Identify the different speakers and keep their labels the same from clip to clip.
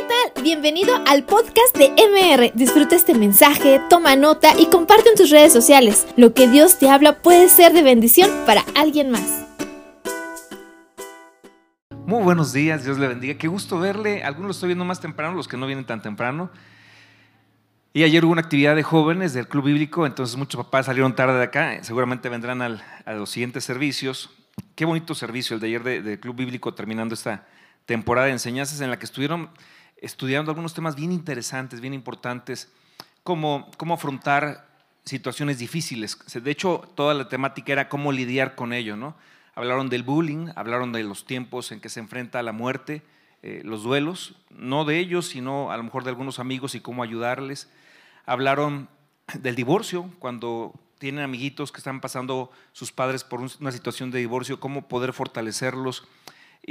Speaker 1: ¿qué tal? Bienvenido al podcast de MR. Disfruta este mensaje, toma nota y comparte en tus redes sociales. Lo que Dios te habla puede ser de bendición para alguien más.
Speaker 2: Muy buenos días, Dios le bendiga. Qué gusto verle. Algunos lo estoy viendo más temprano, los que no vienen tan temprano. Y ayer hubo una actividad de jóvenes del Club Bíblico, entonces muchos papás salieron tarde de acá, seguramente vendrán al, a los siguientes servicios. Qué bonito servicio el de ayer del Club Bíblico terminando esta temporada de enseñanzas en la que estuvieron estudiando algunos temas bien interesantes, bien importantes, como cómo afrontar situaciones difíciles. De hecho, toda la temática era cómo lidiar con ello, ¿no? Hablaron del bullying, hablaron de los tiempos en que se enfrenta la muerte, eh, los duelos, no de ellos, sino a lo mejor de algunos amigos y cómo ayudarles. Hablaron del divorcio, cuando tienen amiguitos que están pasando sus padres por una situación de divorcio, cómo poder fortalecerlos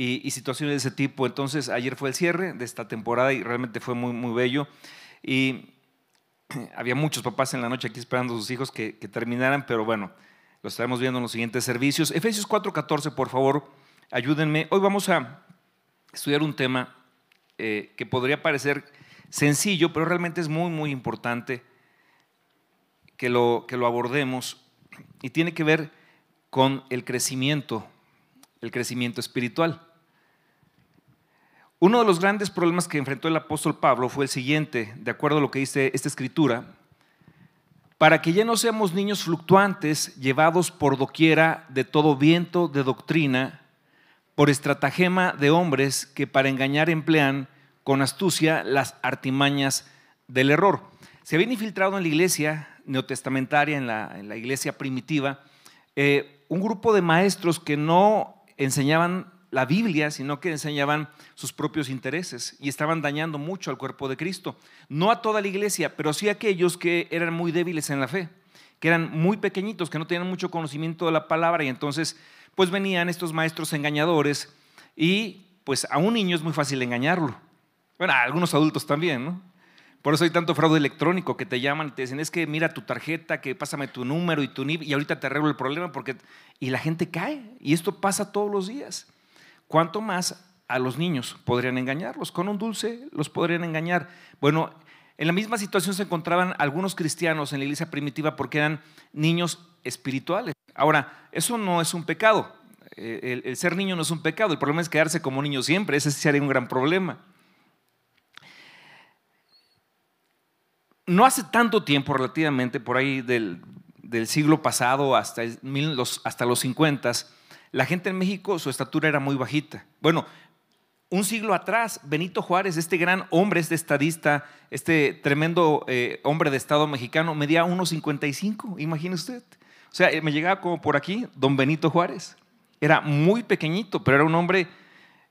Speaker 2: y, situaciones de ese tipo. Entonces, ayer fue el cierre de esta temporada y realmente fue muy, muy bello. Y había muchos papás en la noche aquí esperando a sus hijos que, terminaran, pero bueno, lo estaremos viendo en los siguientes servicios. Efesios 4:14, por favor, ayúdenme. Hoy vamos a estudiar un tema eh, que podría parecer sencillo, pero realmente es muy, muy importante que lo, que lo abordemos y tiene que ver con el crecimiento, el crecimiento espiritual. Uno de los grandes problemas que enfrentó el apóstol Pablo fue el siguiente, de acuerdo a lo que dice esta escritura, para que ya no seamos niños fluctuantes, llevados por doquiera de todo viento de doctrina, por estratagema de hombres que para engañar emplean con astucia las artimañas del error. Se habían infiltrado en la iglesia neotestamentaria, en la, iglesia primitiva, eh, un grupo de maestros que no enseñaban la Biblia, sino que enseñaban sus propios intereses y estaban dañando mucho al cuerpo de Cristo. No a toda la iglesia, pero sí a aquellos que eran muy débiles en la fe, que eran muy pequeñitos, que no tenían mucho conocimiento de la palabra y entonces pues venían estos maestros engañadores y pues a un niño es muy fácil engañarlo. Bueno, a algunos adultos también, ¿no? Por eso hay tanto fraude electrónico que te llaman y te dicen, es que mira tu tarjeta, que pásame tu número y tu NIP y ahorita te arreglo el problema porque... Y la gente cae y esto pasa todos los días. ¿Cuánto más a los niños podrían engañarlos? Con un dulce los podrían engañar. Bueno, en la misma situación se encontraban algunos cristianos en la iglesia primitiva porque eran niños espirituales. Ahora, eso no es un pecado. Eh, el, ser niño no es un pecado. El problema es quedarse como niño siempre. Ese sería un gran problema. No hace tanto tiempo, relativamente, por ahí del, siglo pasado hasta, los, hasta los 50, la gente en México, su estatura era muy bajita. Bueno, un siglo atrás, Benito Juárez, este gran hombre, este estadista, este tremendo eh, hombre de Estado mexicano, medía 1,55, imagine usted. O sea, me llegaba como por aquí, don Benito Juárez. Era muy pequeñito, pero era un hombre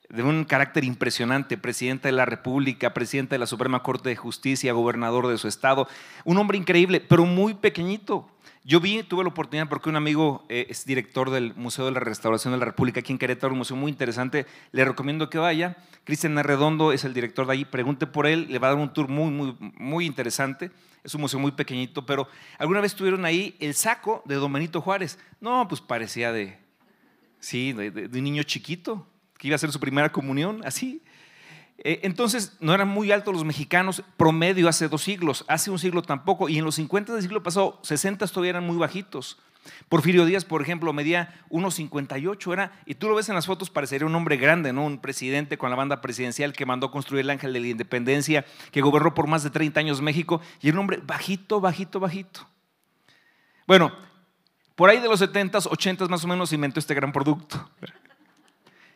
Speaker 2: de un carácter impresionante, presidente de la República, presidente de la Suprema Corte de Justicia, gobernador de su estado, un hombre increíble, pero muy pequeñito. Yo vi, tuve la oportunidad porque un amigo eh, es director del Museo de la Restauración de la República aquí en Querétaro, un museo muy interesante, le recomiendo que vaya. Cristian Arredondo es el director de ahí, pregunte por él, le va a dar un tour muy, muy, muy interesante. Es un museo muy pequeñito, pero alguna vez tuvieron ahí el saco de Don Benito Juárez. No, pues parecía de, sí, de un niño chiquito que iba a hacer su primera comunión, así. Eh, entonces, no eran muy altos los mexicanos, promedio hace dos siglos, hace un siglo tampoco, y en los 50 del siglo pasado, 60 todavía eran muy bajitos. Porfirio Díaz, por ejemplo, medía 1,58, era, y tú lo ves en las fotos, parecería un hombre grande, ¿no? Un presidente con la banda presidencial que mandó construir el Ángel de la Independencia, que gobernó por más de 30 años México, y era un hombre bajito, bajito, bajito. Bueno, por ahí de los 70s, 80s más o menos inventó este gran producto,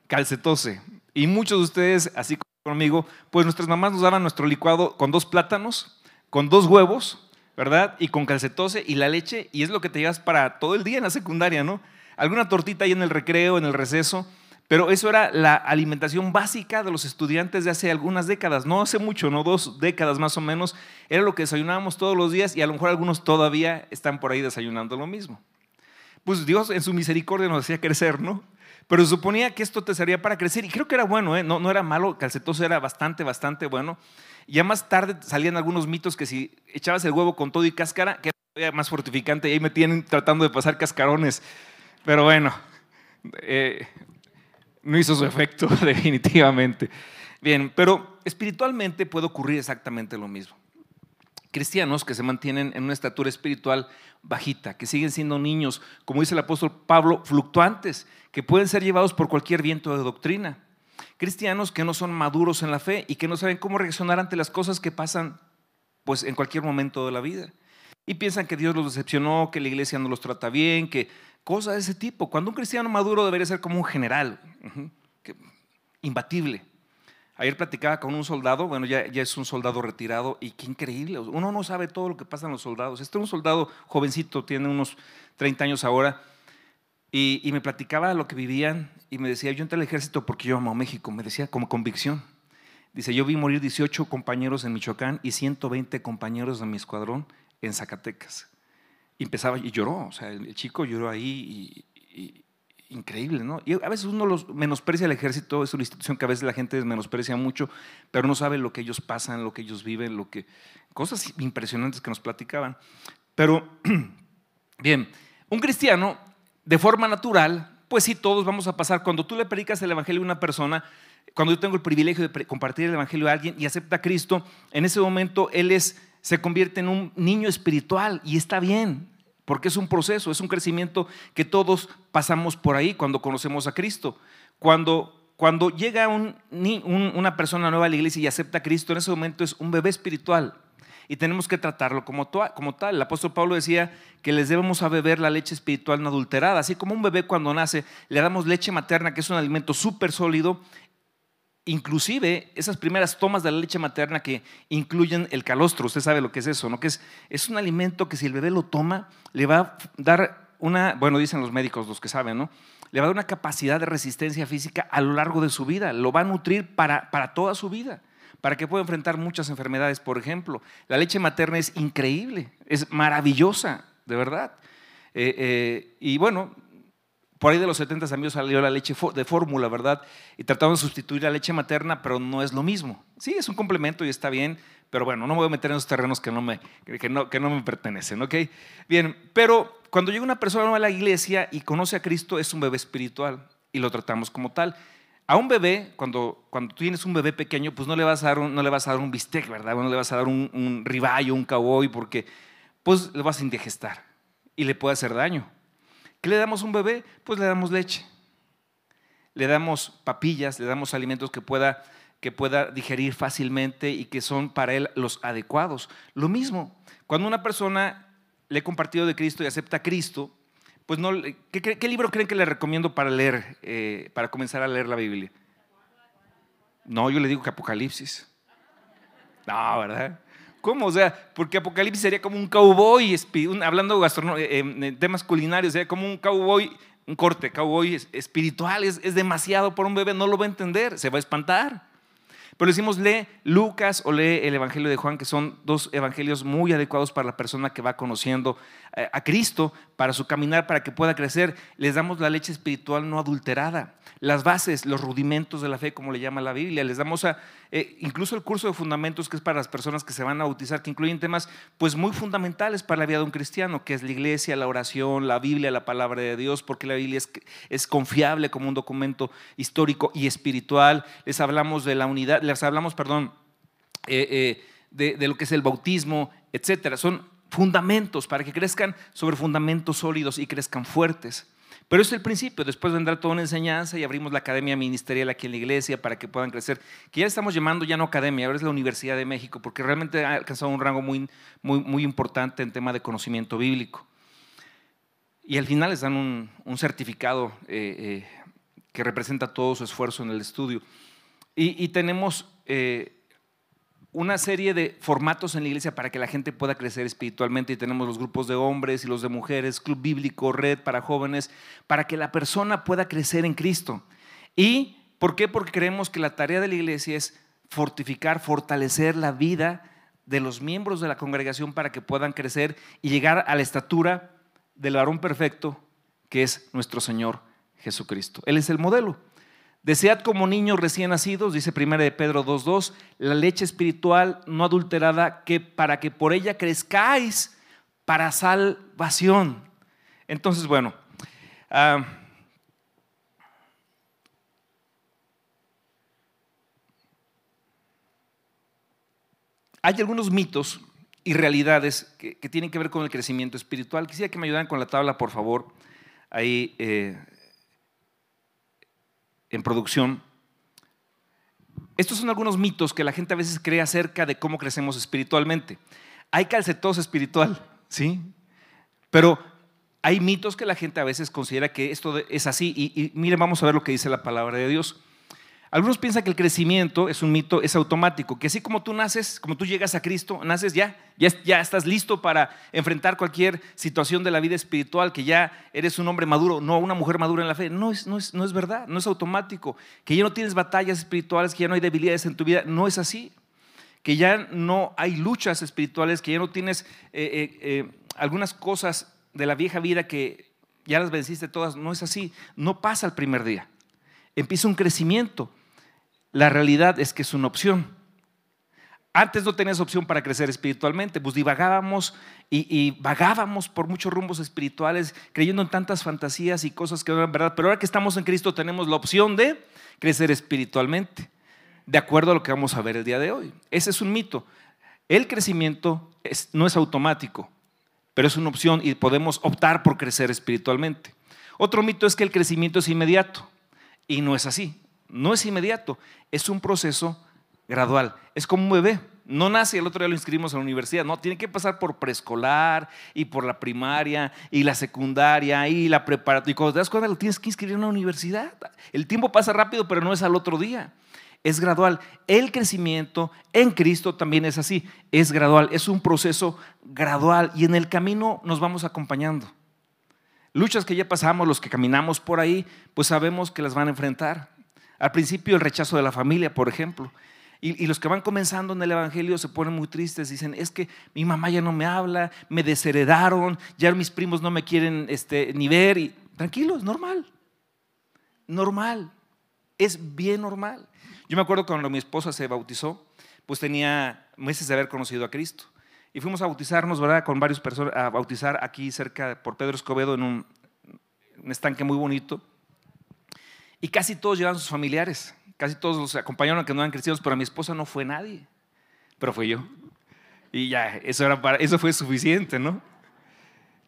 Speaker 2: calcetose. Y muchos de ustedes, así como conmigo, pues nuestras mamás nos daban nuestro licuado con dos plátanos, con dos huevos, ¿verdad? Y con calcetose y la leche, y es lo que te llevas para todo el día en la secundaria, ¿no? Alguna tortita ahí en el recreo, en el receso, pero eso era la alimentación básica de los estudiantes de hace algunas décadas, no hace mucho, no dos décadas más o menos, era lo que desayunábamos todos los días y a lo mejor algunos todavía están por ahí desayunando lo mismo. Pues Dios en su misericordia nos hacía crecer, ¿no? Pero suponía que esto te servía para crecer y creo que era bueno, ¿eh? no, era malo, calcetoso era bastante, bastante bueno. Ya más tarde salían algunos mitos que si echabas el huevo con todo y cáscara, que era más fortificante y ahí me tienen tratando de pasar cascarones. Pero bueno, eh, no hizo su efecto definitivamente. Bien, pero espiritualmente puede ocurrir exactamente lo mismo. Cristianos que se mantienen en una estatura espiritual bajita, que siguen siendo niños, como dice el apóstol Pablo, fluctuantes, que pueden ser llevados por cualquier viento de doctrina. Cristianos que no son maduros en la fe y que no saben cómo reaccionar ante las cosas que pasan pues en cualquier momento de la vida. Y piensan que Dios los decepcionó, que la iglesia no los trata bien, que cosas de ese tipo. Cuando un cristiano maduro debería ser como un general, imbatible. Ayer platicaba con un soldado, bueno, ya, ya, es un soldado retirado y qué increíble. Uno no sabe todo lo que pasa en los soldados. Este es un soldado jovencito, tiene unos 30 años ahora, y, y, me platicaba lo que vivían y me decía, yo entré al ejército porque yo amo México, me decía como convicción. Dice, yo vi morir 18 compañeros en Michoacán y 120 compañeros de mi escuadrón en Zacatecas. Y empezaba y lloró, o sea, el chico lloró ahí y, increíble, ¿no? Y a veces uno los menosprecia el ejército, es una institución que a veces la gente menosprecia mucho, pero no sabe lo que ellos pasan, lo que ellos viven, lo que cosas impresionantes que nos platicaban. Pero bien, un cristiano de forma natural, pues sí, todos vamos a pasar cuando tú le predicas el evangelio a una persona, cuando yo tengo el privilegio de compartir el evangelio a alguien y acepta a Cristo, en ese momento él es se convierte en un niño espiritual y está bien, porque es un proceso, es un crecimiento que todos pasamos por ahí cuando conocemos a Cristo. Cuando, cuando llega un, una persona nueva a la iglesia y acepta a Cristo, en ese momento es un bebé espiritual y tenemos que tratarlo como, como tal. El apóstol Pablo decía que les debemos a beber la leche espiritual no adulterada, así como un bebé cuando nace le damos leche materna, que es un alimento súper sólido, inclusive esas primeras tomas de la leche materna que incluyen el calostro, usted sabe lo que es eso, ¿no? Que es, es un alimento que si el bebé lo toma, le va a dar una, bueno, dicen los médicos, los que saben, ¿no? Le va a dar una capacidad de resistencia física a lo largo de su vida, lo va a nutrir para, para toda su vida, para que pueda enfrentar muchas enfermedades, por ejemplo. La leche materna es increíble, es maravillosa, de verdad. Eh, eh, y bueno, por ahí de los 70 amigos salió la leche de fórmula, ¿verdad? Y trataron de sustituir la leche materna, pero no es lo mismo. Sí, es un complemento y está bien, pero bueno, no me voy a meter en esos terrenos que no me, que no, que no me pertenecen, ¿ok? Bien, pero cuando llega una persona nueva a la iglesia y conoce a Cristo, es un bebé espiritual y lo tratamos como tal. A un bebé, cuando, cuando tienes un bebé pequeño, pues no le vas a dar un, no le vas a dar un bistec, ¿verdad? No le vas a dar un, un un cowboy, porque pues le vas a indigestar y le puede hacer daño. ¿Qué le damos a un bebé? Pues le damos leche. Le damos papillas, le damos alimentos que pueda, que pueda digerir fácilmente y que son para él los adecuados. Lo mismo, cuando una persona le he compartido de Cristo y acepta a Cristo, pues no, ¿qué, libro creen que le recomiendo para leer, eh, para comenzar a leer la Biblia? No, yo le digo que Apocalipsis. No, ¿verdad? ¿Cómo? O sea, porque Apocalipsis sería como un cowboy, hablando de eh, temas culinarios, sería como un cowboy, un corte, cowboy espiritual, es, es demasiado por un bebé, no lo va a entender, se va a espantar. Pero decimos, lee Lucas o lee el Evangelio de Juan, que son dos evangelios muy adecuados para la persona que va conociendo a Cristo, para su caminar, para que pueda crecer. Les damos la leche espiritual no adulterada, las bases, los rudimentos de la fe, como le llama la Biblia. Les damos a, eh, incluso el curso de fundamentos, que es para las personas que se van a bautizar, que incluyen temas pues muy fundamentales para la vida de un cristiano, que es la iglesia, la oración, la Biblia, la palabra de Dios, porque la Biblia es, es confiable como un documento histórico y espiritual. Les hablamos de la unidad, les hablamos, perdón, eh, eh, de, de, lo que es el bautismo, etcétera. Son fundamentos para que crezcan sobre fundamentos sólidos y crezcan fuertes. Pero es el principio, después vendrá toda una enseñanza y abrimos la academia ministerial aquí en la iglesia para que puedan crecer, que ya estamos llamando ya no academia, ahora es la Universidad de México, porque realmente ha alcanzado un rango muy, muy, muy importante en tema de conocimiento bíblico. Y al final les dan un, certificado eh, eh, que representa todo su esfuerzo en el estudio. Y, tenemos eh, una serie de formatos en la iglesia para que la gente pueda crecer espiritualmente y tenemos los grupos de hombres y los de mujeres, club bíblico, red para jóvenes, para que la persona pueda crecer en Cristo. ¿Y por qué? Porque creemos que la tarea de la iglesia es fortificar, fortalecer la vida de los miembros de la congregación para que puedan crecer y llegar a la estatura del varón perfecto que es nuestro Señor Jesucristo. Él es el modelo. Desead como niños recién nacidos, dice 1 de Pedro 2.2, la leche espiritual no adulterada, que para que por ella crezcáis para salvación. Entonces, bueno, uh, hay algunos mitos y realidades que, tienen que ver con el crecimiento espiritual. Quisiera que me ayudaran con la tabla, por favor, ahí eh, en producción. Estos son algunos mitos que la gente a veces cree acerca de cómo crecemos espiritualmente. Hay calcetos espiritual, ¿sí? Pero hay mitos que la gente a veces considera que esto es así. Y, y miren, vamos a ver lo que dice la palabra de Dios. Algunos piensan que el crecimiento es un mito, es automático, que así como tú naces, como tú llegas a Cristo, naces ya, ya, estás listo para enfrentar cualquier situación de la vida espiritual, que ya eres un hombre maduro, no una mujer madura en la fe. No es, no es, no es verdad, no es automático. Que ya no tienes batallas espirituales, que ya no hay debilidades en tu vida, no es así. Que ya no hay luchas espirituales, que ya no tienes eh, eh, eh, algunas cosas de la vieja vida que ya las venciste todas, no es así. No pasa el primer día. Empieza un crecimiento la realidad es que es una opción. Antes no tenías opción para crecer espiritualmente, pues divagábamos y, vagábamos por muchos rumbos espirituales, creyendo en tantas fantasías y cosas que no eran verdad. Pero ahora que estamos en Cristo tenemos la opción de crecer espiritualmente, de acuerdo a lo que vamos a ver el día de hoy. Ese es un mito. El crecimiento no es automático, pero es una opción y podemos optar por crecer espiritualmente. Otro mito es que el crecimiento es inmediato y no es así no es inmediato, es un proceso gradual. Es como un bebé. No nace, el otro día lo inscribimos en la universidad, no, tiene que pasar por preescolar y por la primaria y la secundaria y la preparatoria. Y cuando te das cuenta lo tienes que inscribir en la universidad. El tiempo pasa rápido, pero no es al otro día. Es gradual. El crecimiento en Cristo también es así. Es gradual. Es un proceso gradual y en el camino nos vamos acompañando. Luchas que ya pasamos, los que caminamos por ahí, pues sabemos que las van a enfrentar. Al principio el rechazo de la familia, por ejemplo. Y, los que van comenzando en el Evangelio se ponen muy tristes, dicen, es que mi mamá ya no me habla, me desheredaron, ya mis primos no me quieren este, ni ver. Y, tranquilo, es normal. Normal. Es bien normal. Yo me acuerdo cuando mi esposa se bautizó, pues tenía meses de haber conocido a Cristo. Y fuimos a bautizarnos, ¿verdad? Con varios personas, a bautizar aquí cerca por Pedro Escobedo en un estanque muy bonito. Y casi todos llevan sus familiares, casi todos los acompañaron que no eran cristianos, pero a mi esposa no fue nadie, pero fue yo. Y ya, eso, era para, eso fue suficiente, ¿no?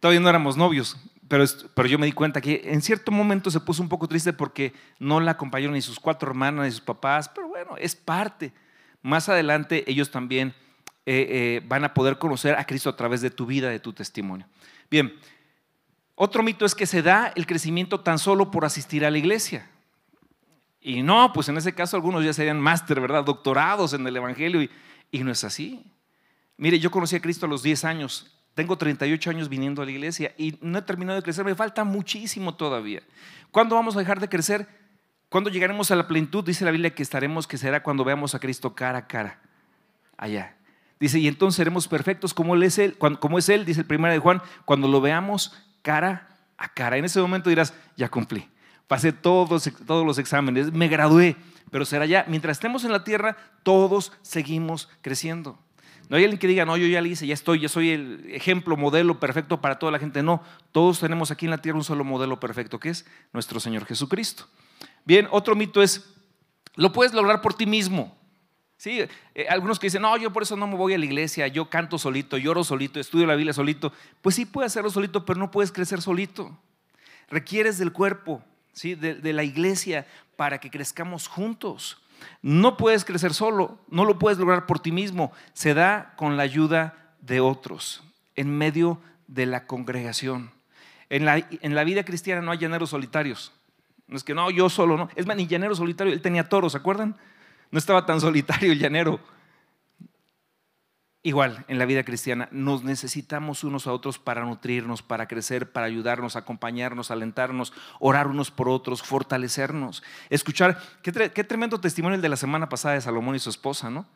Speaker 2: Todavía no éramos novios, pero, pero yo me di cuenta que en cierto momento se puso un poco triste porque no la acompañaron ni sus cuatro hermanas ni sus papás, pero bueno, es parte. Más adelante ellos también eh, eh, van a poder conocer a Cristo a través de tu vida, de tu testimonio. Bien, otro mito es que se da el crecimiento tan solo por asistir a la iglesia. Y no, pues en ese caso algunos ya serían máster, ¿verdad? Doctorados en el Evangelio y, no es así. Mire, yo conocí a Cristo a los 10 años, tengo 38 años viniendo a la iglesia y no he terminado de crecer, me falta muchísimo todavía. ¿Cuándo vamos a dejar de crecer? ¿Cuándo llegaremos a la plenitud? Dice la Biblia que estaremos, que será cuando veamos a Cristo cara a cara, allá. Dice, y entonces seremos perfectos como es Él, como es Él, dice el primero de Juan, cuando lo veamos cara a cara. En ese momento dirás, ya cumplí pasé todos, todos los exámenes, me gradué, pero será ya, mientras estemos en la tierra, todos seguimos creciendo. No hay alguien que diga, no, yo ya lo hice, ya estoy, ya soy el ejemplo, modelo perfecto para toda la gente. No, todos tenemos aquí en la tierra un solo modelo perfecto, que es nuestro Señor Jesucristo. Bien, otro mito es, lo puedes lograr por ti mismo. Sí, eh, algunos que dicen, no, yo por eso no me voy a la iglesia, yo canto solito, lloro solito, estudio la Biblia solito. Pues sí, puedes hacerlo solito, pero no puedes crecer solito. Requieres del cuerpo, de, la iglesia para que crezcamos juntos. No puedes crecer solo, no lo puedes lograr por ti mismo, se da con la ayuda de otros, en medio de la congregación. En la, en la vida cristiana no hay llaneros solitarios. No es que no, yo solo, no. Es más, ni llanero solitario, él tenía toros, ¿se acuerdan? No estaba tan solitario el llanero. Igual, en la vida cristiana, nos necesitamos unos a otros para nutrirnos, para crecer, para ayudarnos, acompañarnos, alentarnos, orar unos por otros, fortalecernos. Escuchar, qué, tremendo testimonio el de la semana pasada de Salomón y su esposa, ¿no?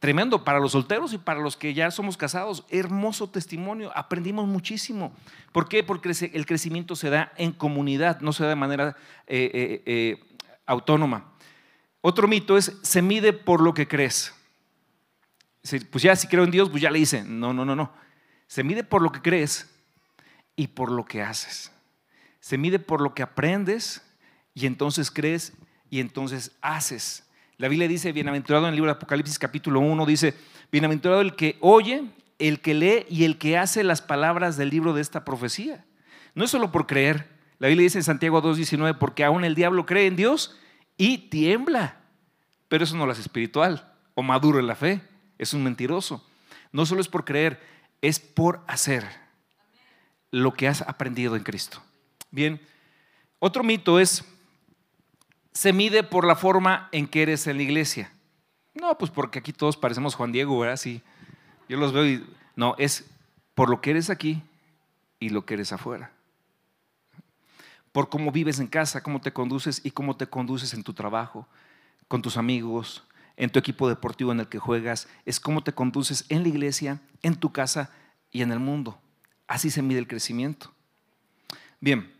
Speaker 2: Tremendo para los solteros y para los que ya somos casados. Hermoso testimonio, aprendimos muchísimo. ¿Por qué? Porque el crecimiento se da en comunidad, no se da de manera eh, eh, eh, autónoma. Otro mito es, se mide por lo que crees pues ya si creo en Dios, pues ya le hice. No, no, no, no. Se mide por lo que crees y por lo que haces. Se mide por lo que aprendes y entonces crees y entonces haces. La Biblia dice, bienaventurado en el libro de Apocalipsis capítulo 1, dice, bienaventurado el que oye, el que lee y el que hace las palabras del libro de esta profecía. No es solo por creer. La Biblia dice en Santiago 2.19, porque aún el diablo cree en Dios y tiembla. Pero eso no lo hace espiritual o maduro en la fe. Es un mentiroso. No solo es por creer, es por hacer lo que has aprendido en Cristo. Bien, otro mito es, se mide por la forma en que eres en la iglesia. No, pues porque aquí todos parecemos Juan Diego, ¿verdad? Sí, yo los veo y no, es por lo que eres aquí y lo que eres afuera. Por cómo vives en casa, cómo te conduces y cómo te conduces en tu trabajo, con tus amigos, en tu equipo deportivo en el que juegas, es cómo te conduces en la iglesia, en tu casa y en el mundo. Así se mide el crecimiento. Bien,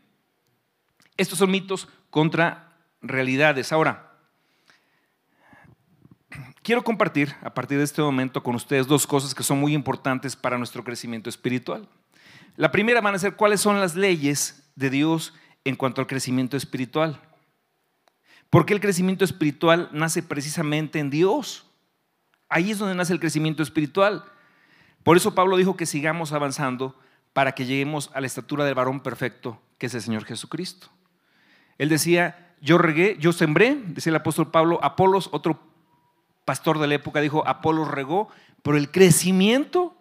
Speaker 2: estos son mitos contra realidades. Ahora, quiero compartir a partir de este momento con ustedes dos cosas que son muy importantes para nuestro crecimiento espiritual. La primera van a ser cuáles son las leyes de Dios en cuanto al crecimiento espiritual. Porque el crecimiento espiritual nace precisamente en Dios. Ahí es donde nace el crecimiento espiritual. Por eso Pablo dijo que sigamos avanzando para que lleguemos a la estatura del varón perfecto, que es el Señor Jesucristo. Él decía, yo regué, yo sembré, decía el apóstol Pablo, Apolos, otro pastor de la época, dijo, Apolos regó, pero el crecimiento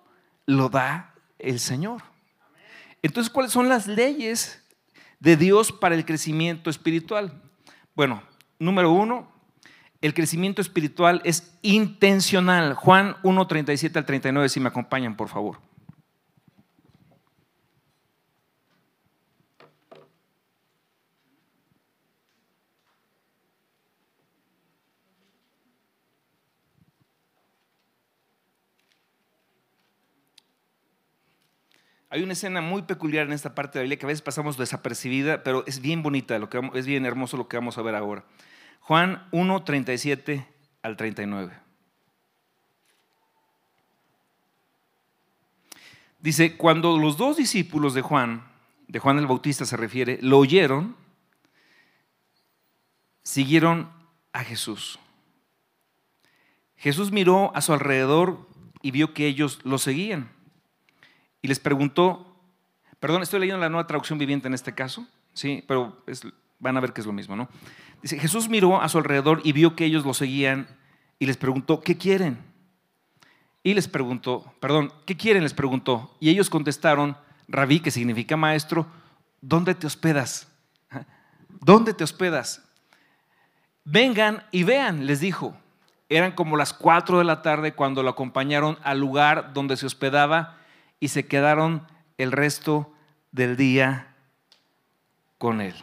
Speaker 2: lo da el Señor. Entonces, ¿cuáles son las leyes de Dios para el crecimiento espiritual? Bueno, número uno, el crecimiento espiritual es intencional. Juan 1, 37 al 39, si me acompañan, por favor. Hay una escena muy peculiar en esta parte de la Biblia que a veces pasamos desapercibida, pero es bien bonita, lo que, es bien hermoso lo que vamos a ver ahora. Juan 1, 37 al 39. Dice, cuando los dos discípulos de Juan, de Juan el Bautista se refiere, lo oyeron, siguieron a Jesús. Jesús miró a su alrededor y vio que ellos lo seguían y les preguntó, perdón, estoy leyendo la nueva traducción viviente en este caso, sí, pero van a ver que es lo mismo, ¿no? Jesús miró a su alrededor y vio que ellos lo seguían y les preguntó, ¿qué quieren? Y les preguntó, perdón, ¿qué quieren? Les preguntó. Y ellos contestaron, rabí, que significa maestro, ¿dónde te hospedas? ¿Dónde te hospedas? Vengan y vean, les dijo. Eran como las cuatro de la tarde cuando lo acompañaron al lugar donde se hospedaba y se quedaron el resto del día con él.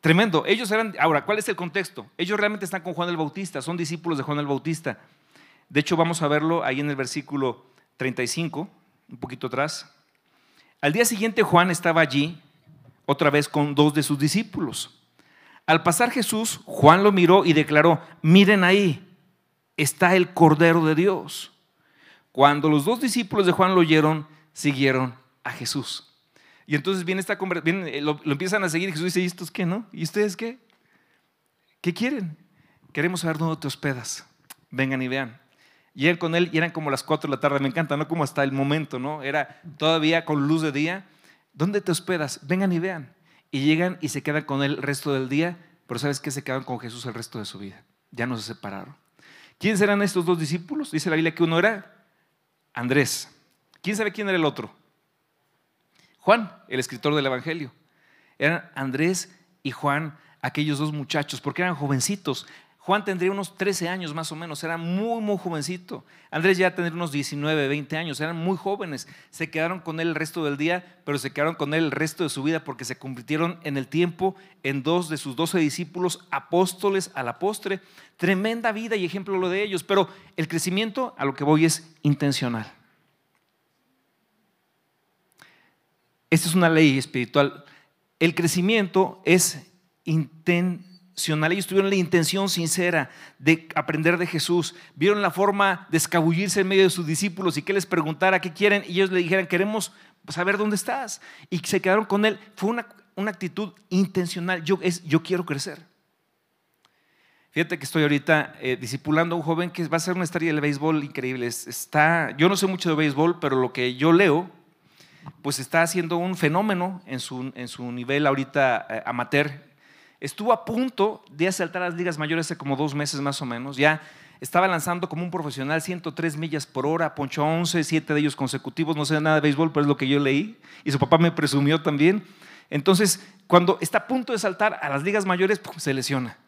Speaker 2: Tremendo. Ellos eran, ahora, ¿cuál es el contexto? Ellos realmente están con Juan el Bautista, son discípulos de Juan el Bautista. De hecho, vamos a verlo ahí en el versículo 35, un poquito atrás. Al día siguiente Juan estaba allí, otra vez con dos de sus discípulos. Al pasar Jesús, Juan lo miró y declaró, miren ahí, está el Cordero de Dios. Cuando los dos discípulos de Juan lo oyeron, siguieron a Jesús. Y entonces viene esta conversación, eh, lo, empiezan a seguir. Jesús dice: ¿Y estos qué, no? ¿Y ustedes qué? ¿Qué quieren? Queremos saber dónde te hospedas. Vengan y vean. Llegan con él y eran como las 4 de la tarde. Me encanta, ¿no? Como hasta el momento, ¿no? Era todavía con luz de día. ¿Dónde te hospedas? Vengan y vean. Y llegan y se quedan con él el resto del día. Pero ¿sabes qué? Se quedan con Jesús el resto de su vida. Ya no se separaron. ¿Quiénes eran estos dos discípulos? Dice la Biblia que uno era Andrés. ¿Quién sabe quién era el otro? Juan, el escritor del Evangelio. Eran Andrés y Juan, aquellos dos muchachos, porque eran jovencitos. Juan tendría unos 13 años más o menos, era muy, muy jovencito. Andrés ya tendría unos 19, 20 años, eran muy jóvenes. Se quedaron con él el resto del día, pero se quedaron con él el resto de su vida porque se convirtieron en el tiempo en dos de sus doce discípulos, apóstoles a la postre. Tremenda vida y ejemplo lo de ellos, pero el crecimiento a lo que voy es intencional. Esta es una ley espiritual. El crecimiento es intencional ellos tuvieron la intención sincera de aprender de Jesús. Vieron la forma de escabullirse en medio de sus discípulos y que les preguntara qué quieren. Y ellos le dijeran, queremos saber dónde estás. Y se quedaron con él. Fue una, una actitud intencional. Yo, es, yo quiero crecer. Fíjate que estoy ahorita eh, discipulando a un joven que va a ser una estrella del béisbol increíble. Está, yo no sé mucho de béisbol, pero lo que yo leo, pues está haciendo un fenómeno en su, en su nivel ahorita eh, amateur. Estuvo a punto de asaltar a las ligas mayores hace como dos meses más o menos. Ya estaba lanzando como un profesional 103 millas por hora, ponchó 11, 7 de ellos consecutivos. No sé nada de béisbol, pero es lo que yo leí. Y su papá me presumió también. Entonces, cuando está a punto de saltar a las ligas mayores, se lesiona.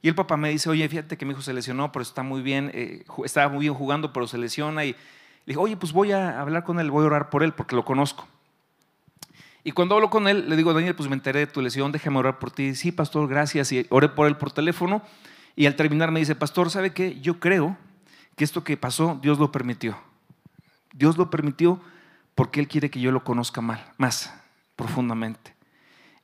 Speaker 2: Y el papá me dice, oye, fíjate que mi hijo se lesionó, pero está muy bien, eh, estaba muy bien jugando, pero se lesiona. Y le dije, oye, pues voy a hablar con él, voy a orar por él porque lo conozco. Y cuando hablo con él, le digo, Daniel, pues me enteré de tu lesión, déjame orar por ti. Sí, pastor, gracias. Y oré por él por teléfono. Y al terminar me dice, pastor, ¿sabe qué? Yo creo que esto que pasó, Dios lo permitió. Dios lo permitió porque Él quiere que yo lo conozca mal, más profundamente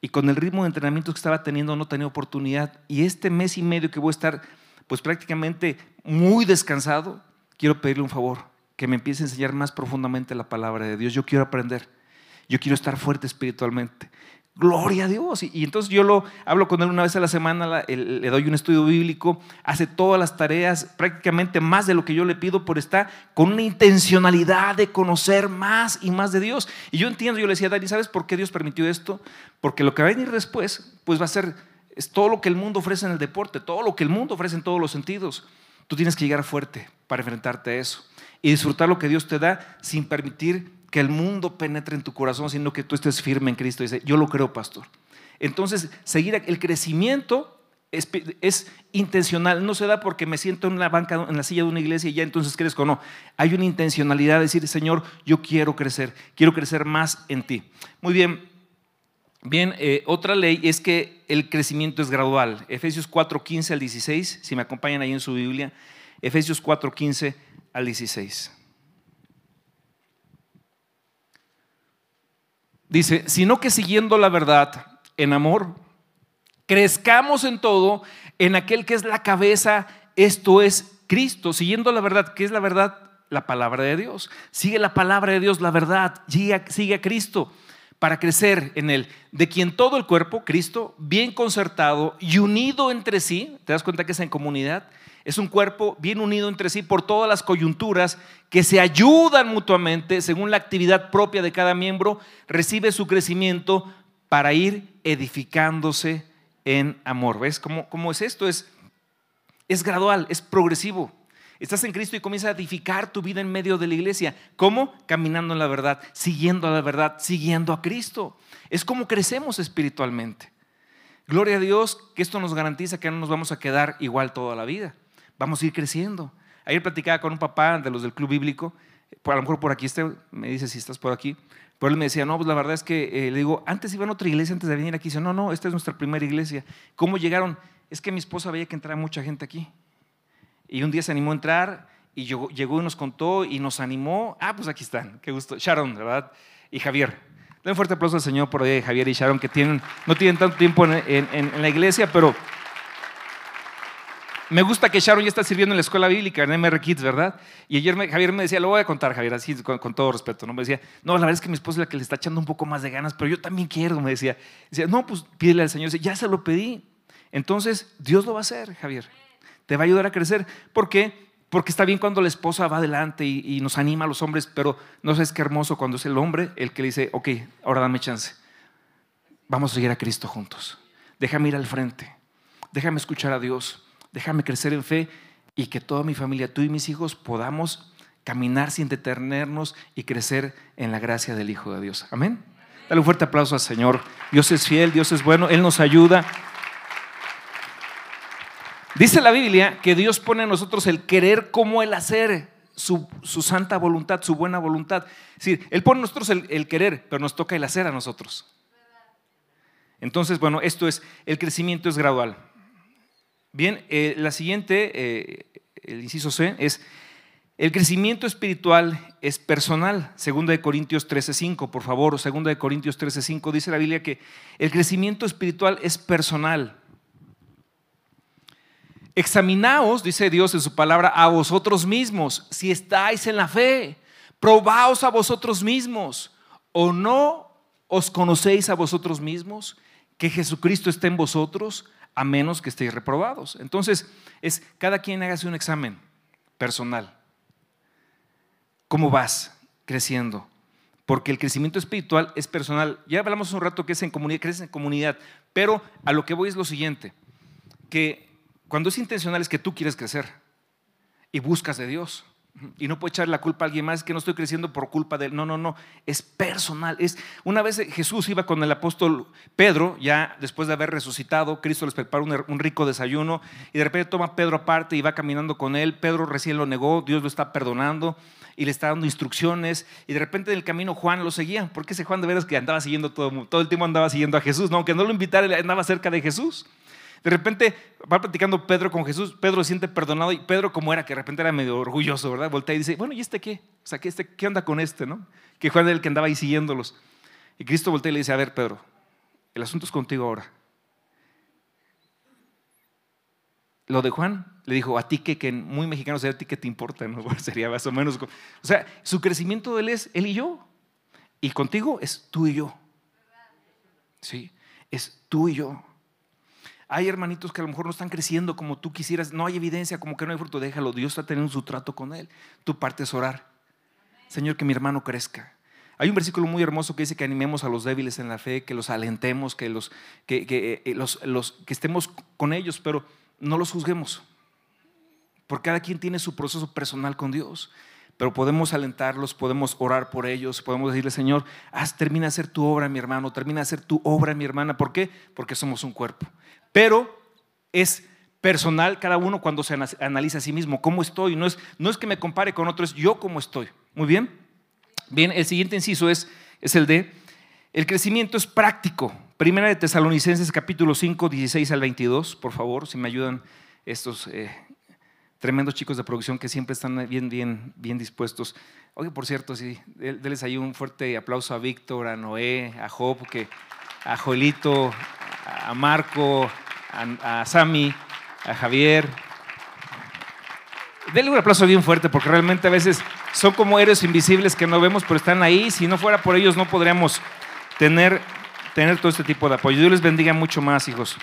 Speaker 2: y con el ritmo de entrenamiento que estaba teniendo no tenía oportunidad. Y este mes y medio que voy a estar pues prácticamente muy descansado, quiero pedirle un favor, que me empiece a enseñar más profundamente la palabra de Dios. Yo quiero aprender, yo quiero estar fuerte espiritualmente. Gloria a Dios. Y, entonces yo lo hablo con él una vez a la semana, le doy un estudio bíblico, hace todas las tareas, prácticamente más de lo que yo le pido, por estar con una intencionalidad de conocer más y más de Dios. Y yo entiendo, yo le decía, Dani, ¿sabes por qué Dios permitió esto? Porque lo que va a venir después, pues va a ser todo lo que el mundo ofrece en el deporte, todo lo que el mundo ofrece en todos los sentidos. Tú tienes que llegar fuerte para enfrentarte a eso y disfrutar lo que Dios te da sin permitir que el mundo penetre en tu corazón, sino que tú estés firme en Cristo. Dice, yo lo creo, pastor. Entonces, seguir el crecimiento es, intencional, no se da porque me siento en la banca, en la silla de una iglesia y ya entonces crezco. No, hay una intencionalidad de decir, Señor, yo quiero crecer, quiero crecer más en ti. Muy bien, bien, eh, otra ley es que el crecimiento es gradual. Efesios 4, 15 al 16, si me acompañan ahí en su Biblia, Efesios 4, 15 al 16. Dice, sino que siguiendo la verdad en amor, crezcamos en todo en aquel que es la cabeza, esto es Cristo, siguiendo la verdad, ¿qué es la verdad? La palabra de Dios. Sigue la palabra de Dios, la verdad, sigue, sigue a Cristo para crecer en él, de quien todo el cuerpo, Cristo, bien concertado y unido entre sí, ¿te das cuenta que es en comunidad? Es un cuerpo bien unido entre sí por todas las coyunturas que se ayudan mutuamente según la actividad propia de cada miembro, recibe su crecimiento para ir edificándose en amor. ¿Ves cómo, cómo es esto? Es, es gradual, es progresivo. Estás en Cristo y comienza a edificar tu vida en medio de la iglesia. ¿Cómo? Caminando en la verdad, siguiendo a la verdad, siguiendo a Cristo. Es como crecemos espiritualmente. Gloria a Dios que esto nos garantiza que no nos vamos a quedar igual toda la vida vamos a ir creciendo. Ayer platicaba con un papá de los del club bíblico, a lo mejor por aquí esté, me dice si estás por aquí, pero él me decía, no, pues la verdad es que eh, le digo, antes iban a otra iglesia antes de venir aquí. Dice, no, no, esta es nuestra primera iglesia. ¿Cómo llegaron? Es que mi esposa veía que entraba mucha gente aquí. Y un día se animó a entrar y llegó, llegó y nos contó y nos animó. Ah, pues aquí están, qué gusto. Sharon, ¿verdad? Y Javier. Den fuerte aplauso al Señor por ahí, Javier y Sharon, que tienen, no tienen tanto tiempo en la iglesia, pero me gusta que Sharon ya está sirviendo en la escuela bíblica, en MR Kids, ¿verdad? Y ayer Javier me decía, lo voy a contar, Javier, así con, todo respeto, ¿no? Me decía, no, la verdad es que mi esposa es la que le está echando un poco más de ganas, pero yo también quiero, me decía. Decía, no, pues pídele al Señor. Ya se lo pedí. Entonces, Dios lo va a hacer, Javier. Te va a ayudar a crecer. ¿Por qué? Porque está bien cuando la esposa va adelante y, nos anima a los hombres, pero no sabes qué hermoso cuando es el hombre el que le dice, ok, ahora dame chance. Vamos a seguir a Cristo juntos. Déjame ir al frente. Déjame escuchar a Dios déjame crecer en fe y que toda mi familia, tú y mis hijos, podamos caminar sin detenernos y crecer en la gracia del Hijo de Dios. Amén. Dale un fuerte aplauso al Señor. Dios es fiel, Dios es bueno, Él nos ayuda. Dice la Biblia que Dios pone en nosotros el querer como el hacer, su, santa voluntad, su buena voluntad. Es decir, Él pone en nosotros el, el querer, pero nos toca el hacer a nosotros. Entonces, bueno, esto es, el crecimiento es gradual. Bien, eh, la siguiente, eh, el inciso C, es el crecimiento espiritual es personal. Segunda de Corintios 13.5, por favor, segunda de Corintios 13.5 dice la Biblia que el crecimiento espiritual es personal. Examinaos, dice Dios en su palabra, a vosotros mismos, si estáis en la fe. Probaos a vosotros mismos, o no ¿Os conocéis a vosotros mismos? Que Jesucristo está en vosotros, a menos que estéis reprobados. Entonces, es cada quien hágase un examen personal. ¿Cómo vas creciendo? Porque el crecimiento espiritual es personal. Ya hablamos un rato que es en comunidad, creces en comunidad, pero a lo que voy es lo siguiente, que cuando es intencional es que tú quieres crecer y buscas de Dios. Y no puedo echar la culpa a alguien más, que no estoy creciendo por culpa de él. No, no, no, es personal. Es, una vez Jesús iba con el apóstol Pedro, ya después de haber resucitado, Cristo les preparó un, rico desayuno y de repente toma Pedro aparte y va caminando con él. Pedro recién lo negó, Dios lo está perdonando y le está dando instrucciones y de repente en el camino Juan lo seguía, porque ese Juan de veras que andaba siguiendo todo, todo el tiempo andaba siguiendo a Jesús, no, aunque no lo invitara, andaba cerca de Jesús. De repente va platicando Pedro con Jesús, Pedro se siente perdonado y Pedro como era, que de repente era medio orgulloso, ¿verdad? Voltea y dice, bueno, ¿y este qué? O sea, ¿qué, este, qué onda con este, no? Que Juan era el que andaba ahí siguiéndolos. Y Cristo voltea y le dice, a ver, Pedro, el asunto es contigo ahora. Lo de Juan le dijo, a ti que, que muy mexicano sería a ti que te importa, ¿no? sería más o menos. O sea, su crecimiento él es él y yo. Y contigo es tú y yo. Sí, es tú y yo. Hay hermanitos que a lo mejor no están creciendo como tú quisieras, no hay evidencia, como que no hay fruto, déjalo, Dios está teniendo su trato con él. Tu parte es orar. Señor, que mi hermano crezca. Hay un versículo muy hermoso que dice que animemos a los débiles en la fe, que los alentemos, que, eh, los, que estemos con ellos, pero no los juzguemos. Porque cada quien tiene su proceso personal con Dios. Pero podemos alentarlos, podemos orar por ellos, podemos decirle, Señor, haz, termina de hacer tu obra, mi hermano, termina de hacer tu obra, mi hermana. ¿Por qué? Porque somos un cuerpo pero es personal cada uno cuando se analiza a sí mismo, cómo estoy, no es, no es que me compare con otros, yo cómo estoy. Muy bien. Bien, el siguiente inciso es, es el de, el crecimiento es práctico. Primera de Tesalonicenses capítulo 5, 16 al 22, por favor, si me ayudan estos eh, tremendos chicos de producción que siempre están bien, bien, bien dispuestos. Oye, por cierto, sí, déles ahí un fuerte aplauso a Víctor, a Noé, a Job, que, a Joelito, a Marco, a, Sami, a Javier. Denle un aplauso bien fuerte porque realmente a veces son como héroes invisibles que no vemos, pero están ahí. Si no fuera por ellos no podríamos tener, tener todo este tipo de apoyo. Dios les bendiga mucho más, hijos.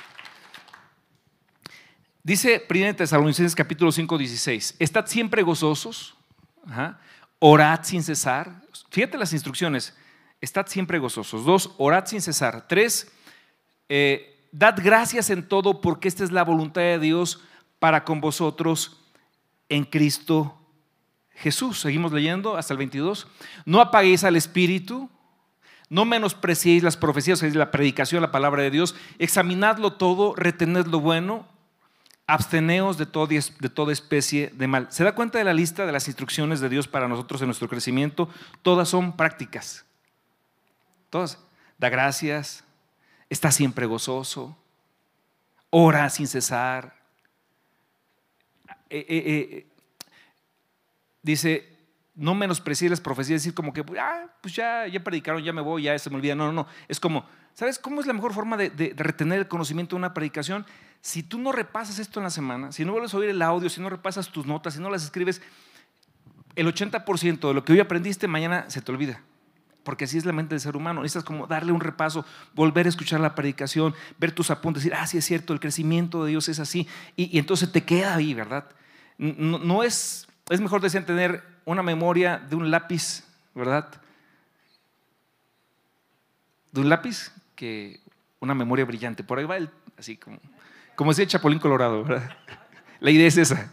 Speaker 2: Dice 1 Tesalonicenses capítulo 5, 16, estad siempre gozosos, orad sin cesar. Fíjate las instrucciones, estad siempre gozosos. Dos, orad sin cesar. Tres, eh, dad gracias en todo porque esta es la voluntad de Dios para con vosotros en Cristo Jesús. Seguimos leyendo hasta el 22. No apaguéis al Espíritu, no menospreciéis las profecías, es la predicación, la palabra de Dios. Examinadlo todo, retened lo bueno, absteneos de, todo, de toda especie de mal. ¿Se da cuenta de la lista de las instrucciones de Dios para nosotros en nuestro crecimiento? Todas son prácticas. Todas. Da gracias, está siempre gozoso, ora sin cesar. Eh, eh, eh, dice, no menosprecie las profecías, decir como que, ah, pues ya, ya predicaron, ya me voy, ya se me olvida. No, no, no. Es como, ¿sabes cómo es la mejor forma de, retener el conocimiento de una predicación? Si tú no repasas esto en la semana, si no vuelves a oír el audio, si no repasas tus notas, si no las escribes, el 80% de lo que hoy aprendiste mañana se te olvida porque así es la mente del ser humano. Necesitas como darle un repaso, volver a escuchar la predicación, ver tus apuntes, decir, ah, sí es cierto, el crecimiento de Dios es así. Y, entonces te queda ahí, ¿verdad? No, es, es mejor decir tener una memoria de un lápiz, ¿verdad? De un lápiz que una memoria brillante. Por ahí va el, así como, como decía Chapulín Colorado, ¿verdad? La idea es esa.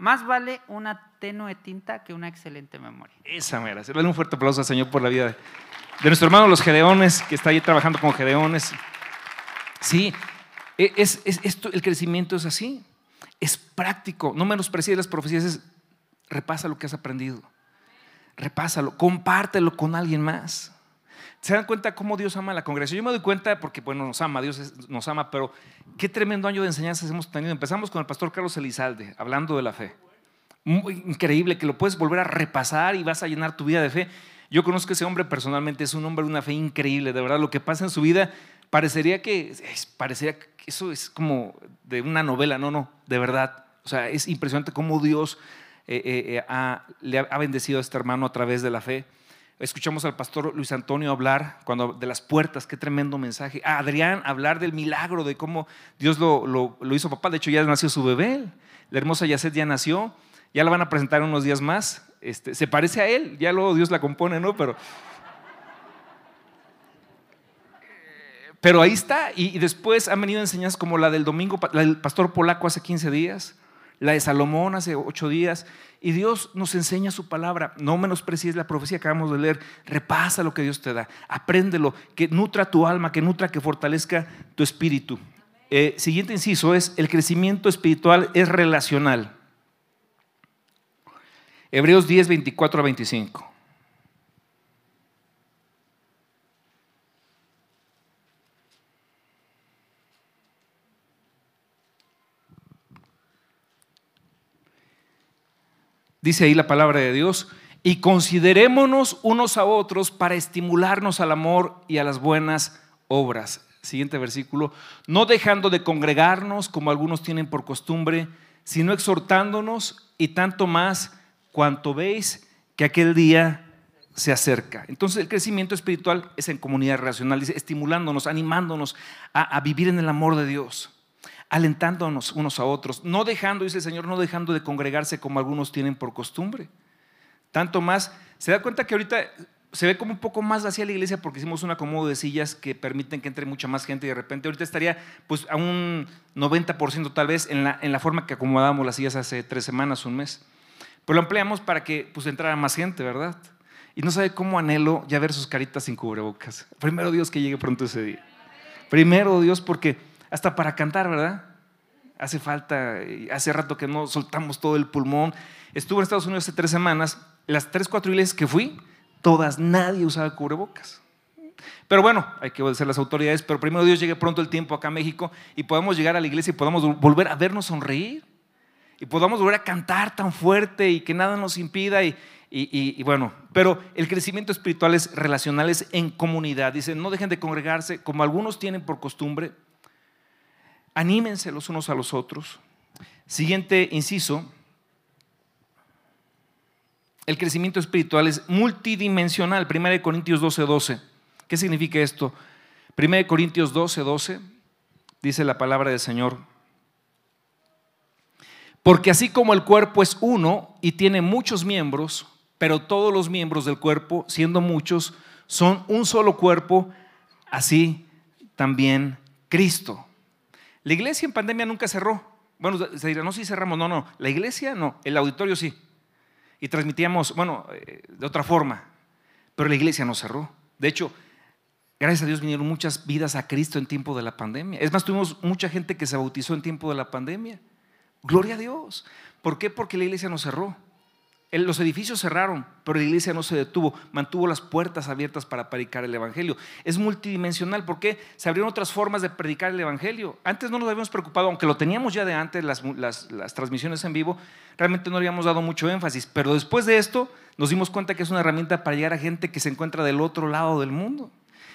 Speaker 3: Más vale una tenue tinta que una excelente memoria.
Speaker 2: Esa mera. Se un fuerte aplauso al Señor por la vida de, nuestro hermano los Gedeones, que está ahí trabajando con Gedeones. Sí, e, es, esto, el crecimiento es así. Es práctico. No menosprecies las profecías, es repasa lo que has aprendido. Repásalo, compártelo con alguien más. ¿Se dan cuenta cómo Dios ama la congregación? Yo me doy cuenta porque, bueno, nos ama, Dios nos ama, pero qué tremendo año de enseñanzas hemos tenido. Empezamos con el pastor Carlos Elizalde, hablando de la fe. Muy increíble que lo puedes volver a repasar y vas a llenar tu vida de fe. Yo conozco a ese hombre personalmente, es un hombre de una fe increíble, de verdad. Lo que pasa en su vida parecería que, parecería que eso es como de una novela, no, no, de verdad. O sea, es impresionante cómo Dios eh, eh, eh, le ha bendecido a este hermano a través de la fe. Escuchamos al pastor Luis Antonio hablar cuando de las puertas, qué tremendo mensaje. A Adrián hablar del milagro, de cómo Dios lo, lo, hizo papá. De hecho, ya nació su bebé. La hermosa Yacet ya nació. Ya la van a presentar unos días más. Este, se parece a él, ya luego Dios la compone, ¿no? Pero, pero ahí está. Y, y después han venido enseñanzas como la del domingo, la del pastor polaco hace 15 días, la de Salomón hace 8 días. Y Dios nos enseña su palabra. No menosprecies la profecía que acabamos de leer. Repasa lo que Dios te da. Apréndelo. Que nutra tu alma, que nutra, que fortalezca tu espíritu. Eh, siguiente inciso es, el crecimiento espiritual es relacional. Hebreos 10, 24 a 25. Dice ahí la palabra de Dios, y considerémonos unos a otros para estimularnos al amor y a las buenas obras. Siguiente versículo, no dejando de congregarnos como algunos tienen por costumbre, sino exhortándonos y tanto más cuanto veis que aquel día se acerca. Entonces el crecimiento espiritual es en comunidad relacional, dice, estimulándonos, animándonos a, a, vivir en el amor de Dios, alentándonos unos a otros, no dejando, dice el Señor, no dejando de congregarse como algunos tienen por costumbre. Tanto más, se da cuenta que ahorita se ve como un poco más hacia la iglesia porque hicimos un acomodo de sillas que permiten que entre mucha más gente y de repente ahorita estaría pues a un 90% tal vez en la, en la forma que acomodamos las sillas hace tres semanas, un mes. Pero lo empleamos para que pues entrara más gente, ¿verdad? Y no sabe cómo anhelo ya ver sus caritas sin cubrebocas. Primero Dios que llegue pronto ese día. Primero Dios porque hasta para cantar, ¿verdad? Hace falta, hace rato que no soltamos todo el pulmón. Estuve en Estados Unidos hace tres semanas. Las tres, cuatro iglesias que fui, todas, nadie usaba cubrebocas. Pero bueno, hay que obedecer las autoridades, pero primero Dios llegue pronto el tiempo acá a México y podamos llegar a la iglesia y podamos volver a vernos sonreír y podamos volver a cantar tan fuerte y que nada nos impida y, y, y, bueno, pero el crecimiento espiritual es relacionales en comunidad. Dice, no dejen de congregarse como algunos tienen por costumbre, anímense los unos a los otros. Siguiente inciso, el crecimiento espiritual es multidimensional. 1 Corintios 12, 12. ¿Qué significa esto? 1 Corintios 12, 12 dice la palabra del Señor. Porque así como el cuerpo es uno y tiene muchos miembros, pero todos los miembros del cuerpo, siendo muchos, son un solo cuerpo, así también Cristo. La iglesia en pandemia nunca cerró. Bueno, se dirá, no, sí cerramos, no, no. La iglesia no, el auditorio sí y transmitíamos, bueno, eh, de otra forma, pero la iglesia no cerró. De hecho, gracias a Dios vinieron muchas vidas a Cristo en tiempo de la pandemia. Es más, tuvimos mucha gente que se bautizó en tiempo de la pandemia. Gloria a Dios. ¿Por qué? Porque la iglesia no cerró. Los edificios cerraron, pero la iglesia no se detuvo, mantuvo las puertas abiertas para predicar el Evangelio. Es multidimensional porque se abrieron otras formas de predicar el Evangelio. Antes no nos habíamos preocupado, aunque lo teníamos ya de antes, las, las, las transmisiones en vivo, realmente no habíamos dado mucho énfasis. Pero después de esto nos dimos cuenta que es una herramienta para llegar a gente que se encuentra del otro lado del mundo.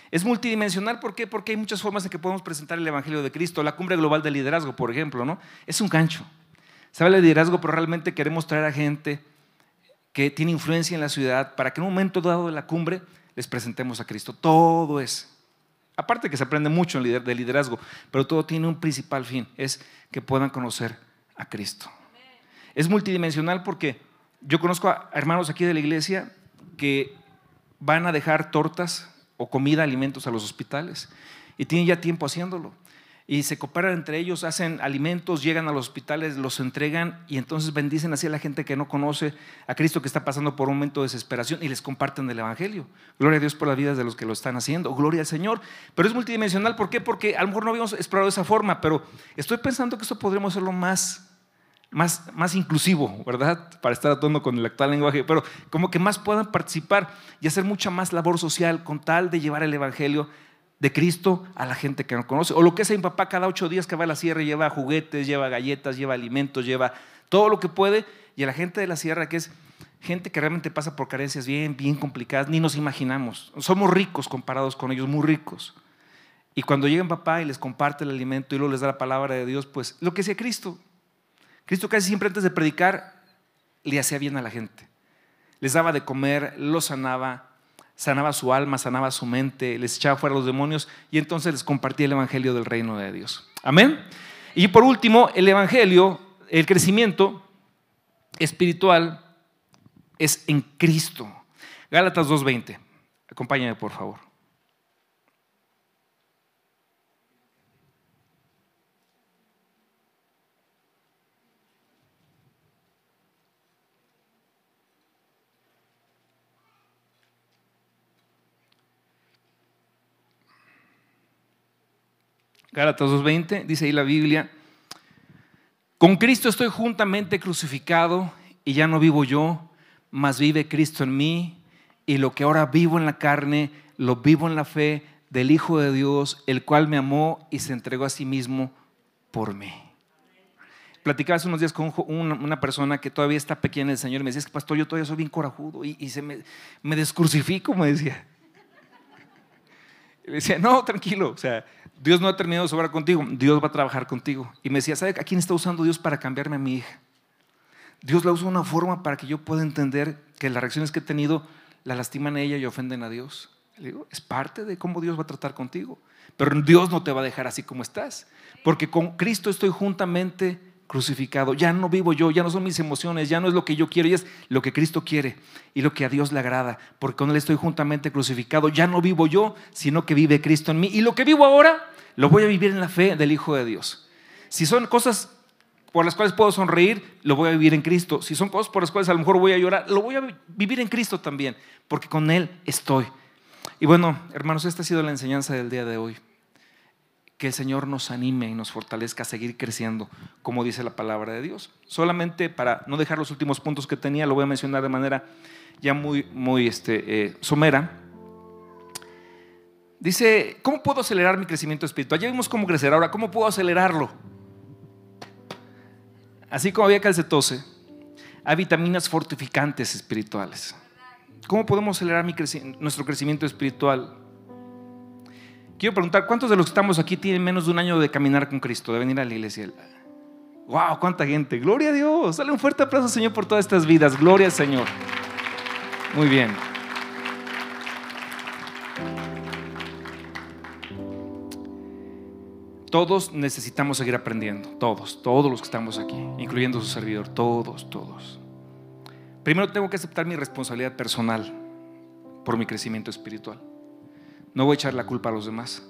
Speaker 2: Es multidimensional, ¿por qué? Porque hay muchas formas en que podemos presentar el Evangelio de Cristo. La cumbre global de liderazgo, por ejemplo, ¿no? Es un gancho. Se habla de liderazgo, pero realmente queremos traer a gente que tiene influencia en la ciudad para que en un momento dado de la cumbre les presentemos a Cristo. Todo es. Aparte que se aprende mucho de liderazgo, pero todo tiene un principal fin, es que puedan conocer a Cristo. Es multidimensional porque yo conozco a hermanos aquí de la iglesia que van a dejar tortas o comida, alimentos a los hospitales y tienen ya tiempo haciéndolo y se cooperan entre ellos, hacen alimentos, llegan a los hospitales, los entregan y entonces bendicen así a la gente que no conoce a Cristo, que está pasando por un momento de desesperación y les comparten el Evangelio. Gloria a Dios por las vidas de los que lo están haciendo, gloria al Señor. Pero es multidimensional, ¿por qué? Porque a lo mejor no habíamos explorado esa forma, pero estoy pensando que esto podríamos hacerlo más, más, más inclusivo, ¿verdad? Para estar actuando con el actual lenguaje, pero como que más puedan participar y hacer mucha más labor social con tal de llevar el Evangelio de Cristo a la gente que no conoce. O lo que hace mi papá cada ocho días que va a la sierra lleva juguetes, lleva galletas, lleva alimentos, lleva todo lo que puede. Y a la gente de la sierra que es gente que realmente pasa por carencias bien, bien complicadas, ni nos imaginamos. Somos ricos comparados con ellos, muy ricos. Y cuando llega papá y les comparte el alimento y luego les da la palabra de Dios, pues lo que hacía Cristo. Cristo casi siempre antes de predicar le hacía bien a la gente. Les daba de comer, los sanaba, sanaba su alma, sanaba su mente, les echaba fuera los demonios y entonces les compartía el Evangelio del reino de Dios. Amén. Y por último, el Evangelio, el crecimiento espiritual es en Cristo. Gálatas 2.20. Acompáñame, por favor. Gálatas 2.20, dice ahí la Biblia, con Cristo estoy juntamente crucificado y ya no vivo yo, mas vive Cristo en mí y lo que ahora vivo en la carne, lo vivo en la fe del Hijo de Dios, el cual me amó y se entregó a sí mismo por mí. Platicaba hace unos días con una persona que todavía está pequeña en el Señor y me decía, es que pastor, yo todavía soy bien corajudo y, me, me descrucifico, me decía. Y le decía, no, tranquilo, o sea, Dios no ha terminado su obra contigo, Dios va a trabajar contigo. Y me decía, ¿sabe a quién está usando Dios para cambiarme a mi hija? Dios la usa de una forma para que yo pueda entender que las reacciones que he tenido la lastiman a ella y ofenden a Dios. Le digo, es parte de cómo Dios va a tratar contigo. Pero Dios no te va a dejar así como estás. Porque con Cristo estoy juntamente crucificado. Ya no vivo yo, ya no son mis emociones, ya no es lo que yo quiero, ya es lo que Cristo quiere y lo que a Dios le agrada. Porque con Él estoy juntamente crucificado. Ya no vivo yo, sino que vive Cristo en mí. Y lo que vivo ahora, lo voy a vivir en la fe del Hijo de Dios. Si son cosas por las cuales puedo sonreír, lo voy a vivir en Cristo. Si son cosas por las cuales a lo mejor voy a llorar, lo voy a vivir en Cristo también, porque con Él estoy. Y bueno, hermanos, esta ha sido la enseñanza del día de hoy que el Señor nos anime y nos fortalezca a seguir creciendo, como dice la palabra de Dios. Solamente para no dejar los últimos puntos que tenía, lo voy a mencionar de manera ya muy, muy este, eh, somera. Dice, ¿cómo puedo acelerar mi crecimiento espiritual? Ya vimos cómo crecer, ahora, ¿cómo puedo acelerarlo? Así como había calcetose, hay vitaminas fortificantes espirituales. ¿Cómo podemos acelerar nuestro crecimiento espiritual? Quiero preguntar, ¿cuántos de los que estamos aquí tienen menos de un año de caminar con Cristo, de venir a la iglesia? ¡Wow! ¡Cuánta gente! ¡Gloria a Dios! Dale un fuerte aplauso, Señor, por todas estas vidas. ¡Gloria Señor! Muy bien. Todos necesitamos seguir aprendiendo, todos, todos los que estamos aquí, incluyendo su servidor, todos, todos. Primero tengo que aceptar mi responsabilidad personal por mi crecimiento espiritual. No voy a echar la culpa a los demás.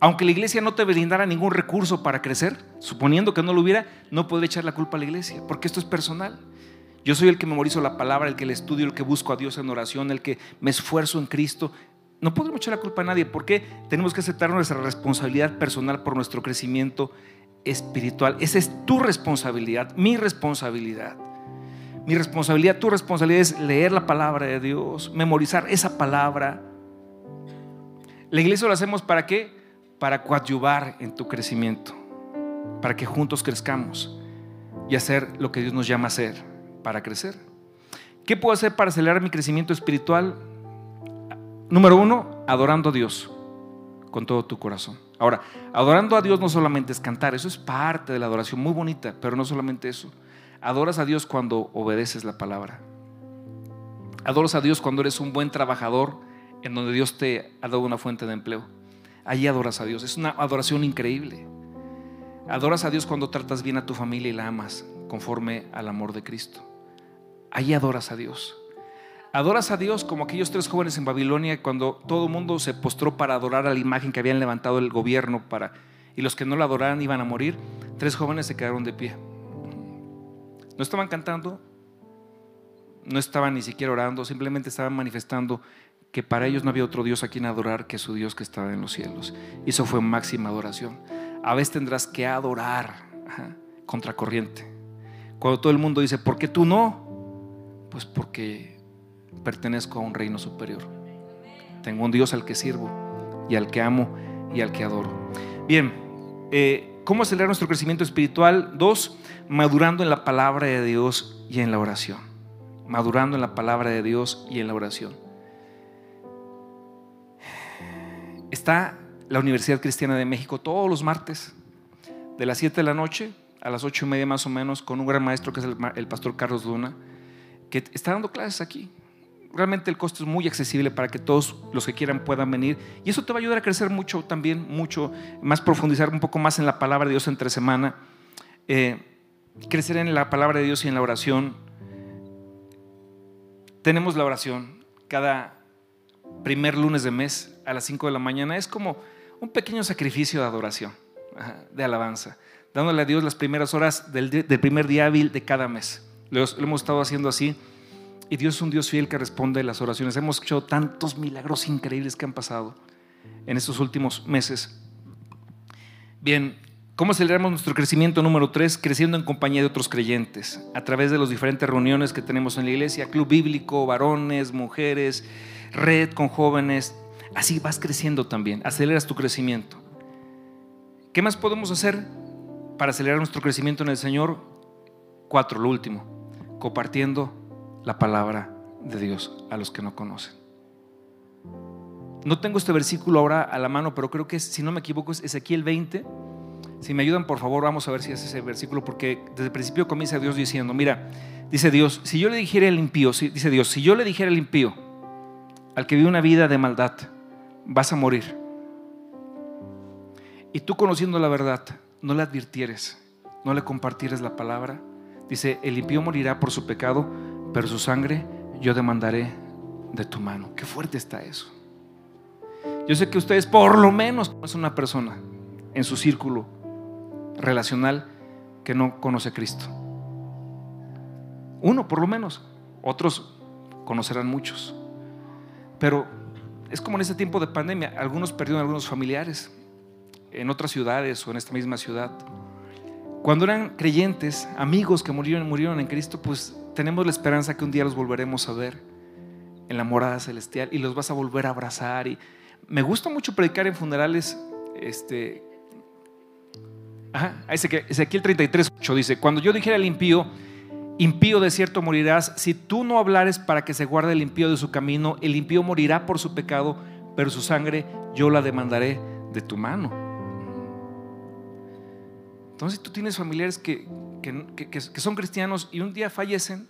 Speaker 2: Aunque la iglesia no te brindara ningún recurso para crecer, suponiendo que no lo hubiera, no podré echar la culpa a la iglesia, porque esto es personal. Yo soy el que memorizo la palabra, el que le estudio, el que busco a Dios en oración, el que me esfuerzo en Cristo. No podemos echar la culpa a nadie, porque tenemos que aceptar nuestra responsabilidad personal por nuestro crecimiento espiritual. Esa es tu responsabilidad, mi responsabilidad. Mi responsabilidad, tu responsabilidad es leer la palabra de Dios, memorizar esa palabra, la iglesia lo hacemos para qué? Para coadyuvar en tu crecimiento, para que juntos crezcamos y hacer lo que Dios nos llama a hacer para crecer. ¿Qué puedo hacer para acelerar mi crecimiento espiritual? Número uno, adorando a Dios con todo tu corazón. Ahora, adorando a Dios no solamente es cantar, eso es parte de la adoración, muy bonita, pero no solamente eso. Adoras a Dios cuando obedeces la palabra. Adoras a Dios cuando eres un buen trabajador en donde Dios te ha dado una fuente de empleo. Allí adoras a Dios. Es una adoración increíble. Adoras a Dios cuando tratas bien a tu familia y la amas conforme al amor de Cristo. Allí adoras a Dios. Adoras a Dios como aquellos tres jóvenes en Babilonia cuando todo el mundo se postró para adorar a la imagen que habían levantado el gobierno para y los que no la adoraran iban a morir. Tres jóvenes se quedaron de pie. No estaban cantando, no estaban ni siquiera orando, simplemente estaban manifestando que para ellos no había otro Dios a quien adorar que su Dios que estaba en los cielos. Y eso fue máxima adoración. A veces tendrás que adorar contracorriente. Cuando todo el mundo dice, ¿por qué tú no? Pues porque pertenezco a un reino superior. Tengo un Dios al que sirvo y al que amo y al que adoro. Bien, eh, ¿cómo acelerar nuestro crecimiento espiritual? Dos, madurando en la palabra de Dios y en la oración. Madurando en la palabra de Dios y en la oración. Está la Universidad Cristiana de México todos los martes, de las 7 de la noche a las 8 y media más o menos, con un gran maestro que es el, pastor Carlos Luna, que está dando clases aquí. realmente el costo es muy accesible para que todos los que quieran puedan venir. Y eso te va a ayudar a crecer mucho también, mucho, más profundizar un poco más en la palabra de Dios entre semana. Eh, crecer en la palabra de Dios y en la oración. Tenemos la oración cada primer lunes de mes a las 5 de la mañana. Es como un pequeño sacrificio de adoración, de alabanza, dándole a Dios las primeras horas del, primer día hábil de cada mes. Lo, hemos estado haciendo así. Y Dios es un Dios fiel que responde a las oraciones. Hemos hecho tantos milagros increíbles que han pasado en estos últimos meses. Bien, ¿Cómo aceleramos nuestro crecimiento número tres? Creciendo en compañía de otros creyentes, a través de las diferentes reuniones que tenemos en la iglesia, club bíblico, varones, mujeres, red con jóvenes. Así vas creciendo también, aceleras tu crecimiento. ¿Qué más podemos hacer para acelerar nuestro crecimiento en el Señor? Cuatro, lo último, compartiendo la palabra de Dios a los que no conocen. No tengo este versículo ahora a la mano, pero creo que si no me equivoco es Ezequiel 20 si me ayudan, por favor, vamos a ver si es ese versículo, porque desde el principio comienza Dios diciendo, mira, dice Dios, si yo le dijera al impío, dice Dios, si yo le dijera al impío, al que vive una vida de maldad, vas a morir. Y tú conociendo la verdad, no le advirtieres, no le compartieres la palabra. Dice, el impío morirá por su pecado, pero su sangre yo demandaré de tu mano. Qué fuerte está eso. Yo sé que ustedes por lo menos es una persona en su círculo relacional que no conoce a Cristo. Uno, por lo menos. Otros conocerán muchos. Pero es como en este tiempo de pandemia. Algunos perdieron algunos familiares en otras ciudades o en esta misma ciudad. Cuando eran creyentes, amigos que murieron, murieron en Cristo, pues tenemos la esperanza que un día los volveremos a ver en la morada celestial y los vas a volver a abrazar. Y me gusta mucho predicar en funerales este, Ajá, Ezequiel 33, 8 dice, cuando yo dijera al impío de cierto morirás, si tú no hablares para que se guarde el impío de su camino, el impío morirá por su pecado, pero su sangre yo la demandaré de tu mano. Entonces tú tienes familiares que, que, son cristianos y un día fallecen,